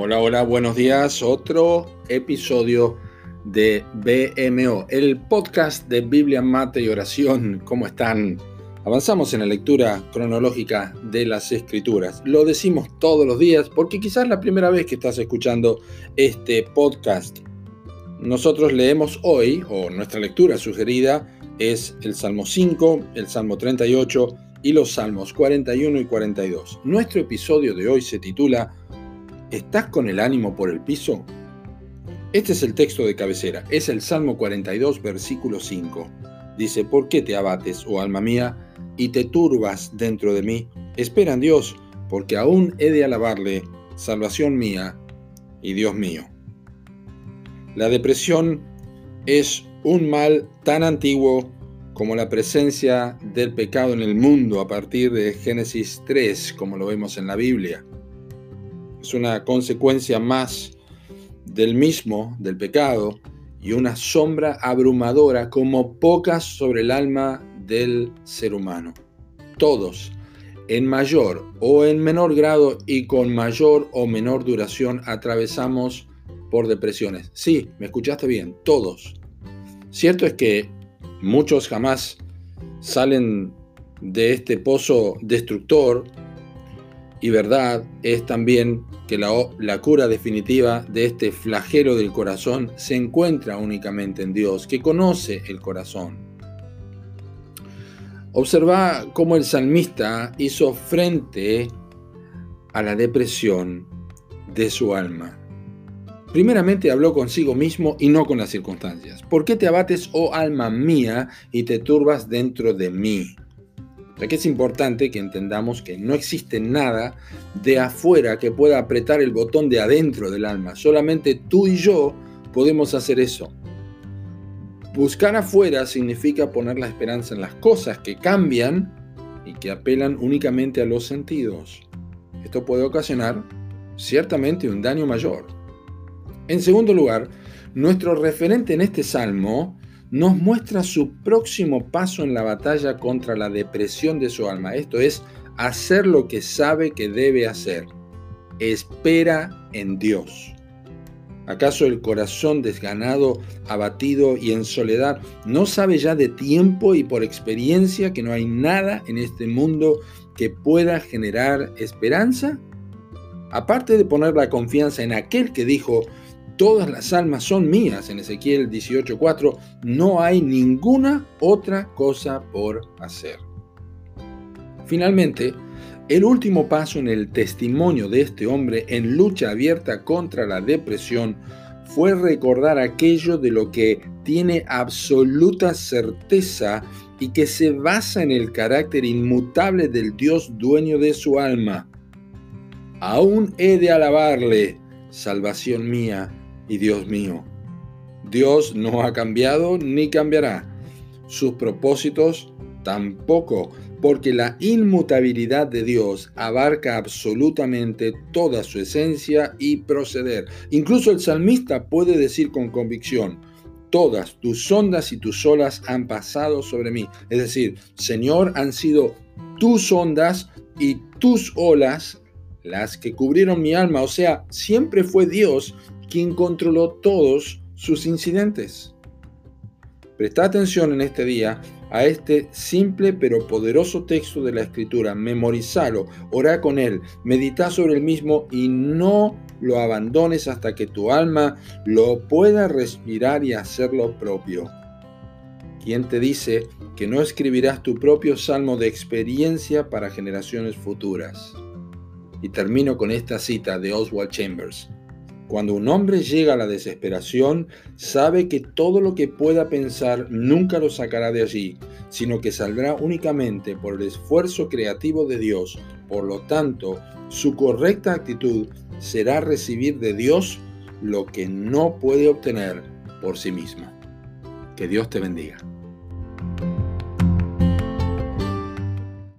Hola, hola, buenos días. Otro episodio de BMO, el podcast de Biblia, Mate y Oración. ¿Cómo están? Avanzamos en la lectura cronológica de las Escrituras. Lo decimos todos los días porque quizás la primera vez que estás escuchando este podcast. Nosotros leemos hoy, o nuestra lectura sugerida es el Salmo 5, el Salmo 38 y los Salmos 41 y 42. Nuestro episodio de hoy se titula ¿Estás con el ánimo por el piso? Este es el texto de cabecera, es el Salmo 42, versículo 5. Dice, ¿por qué te abates, oh alma mía, y te turbas dentro de mí? Espera en Dios, porque aún he de alabarle, salvación mía y Dios mío. La depresión es un mal tan antiguo como la presencia del pecado en el mundo a partir de Génesis 3, como lo vemos en la Biblia es una consecuencia más del mismo, del pecado, y una sombra abrumadora como pocas sobre el alma del ser humano. Todos, en mayor o en menor grado y con mayor o menor duración, atravesamos por depresiones. Sí, me escuchaste bien, todos. Cierto es que muchos jamás salen de este pozo destructor y verdad es también que la, cura definitiva de este flagelo del corazón se encuentra únicamente en Dios, que conoce el corazón. Observa cómo el salmista hizo frente a la depresión de su alma. Primeramente habló consigo mismo y no con las circunstancias. ¿Por qué te abates, oh alma mía, y te turbas dentro de mí? Ya que es importante que entendamos que no existe nada de afuera que pueda apretar el botón de adentro del alma. Solamente tú y yo podemos hacer eso. Buscar afuera significa poner la esperanza en las cosas que cambian y que apelan únicamente a los sentidos. Esto puede ocasionar ciertamente un daño mayor. En segundo lugar, nuestro referente en este salmo nos muestra su próximo paso en la batalla contra la depresión de su alma. Esto es, hacer lo que sabe que debe hacer. Espera en Dios. ¿Acaso el corazón desganado, abatido y en soledad no sabe ya de tiempo y por experiencia que no hay nada en este mundo que pueda generar esperanza? Aparte de poner la confianza en aquel que dijo, todas las almas son mías en Ezequiel 18:4, no hay ninguna otra cosa por hacer. Finalmente, el último paso en el testimonio de este hombre en lucha abierta contra la depresión fue recordar aquello de lo que tiene absoluta certeza y que se basa en el carácter inmutable del Dios dueño de su alma. Aún he de alabarle, salvación mía y Dios mío. Dios no ha cambiado ni cambiará. Sus propósitos tampoco, porque la inmutabilidad de Dios abarca absolutamente toda su esencia y proceder. Incluso el salmista puede decir con convicción, todas tus ondas y tus olas han pasado sobre mí. Es decir, Señor, han sido tus ondas y tus olas las que cubrieron mi alma. O sea, siempre fue Dios quien controló todos sus incidentes. Presta atención en este día a este simple pero poderoso texto de la Escritura, memorizalo, ora con él, medita sobre el mismo y no lo abandones hasta que tu alma lo pueda respirar y hacerlo propio. ¿Quién te dice que no escribirás tu propio salmo de experiencia para generaciones futuras? Y termino con esta cita de Oswald Chambers. Cuando un hombre llega a la desesperación, sabe que todo lo que pueda pensar nunca lo sacará de allí, sino que saldrá únicamente por el esfuerzo creativo de Dios. Por lo tanto, su correcta actitud será recibir de Dios lo que no puede obtener por sí mismo. Que Dios te bendiga.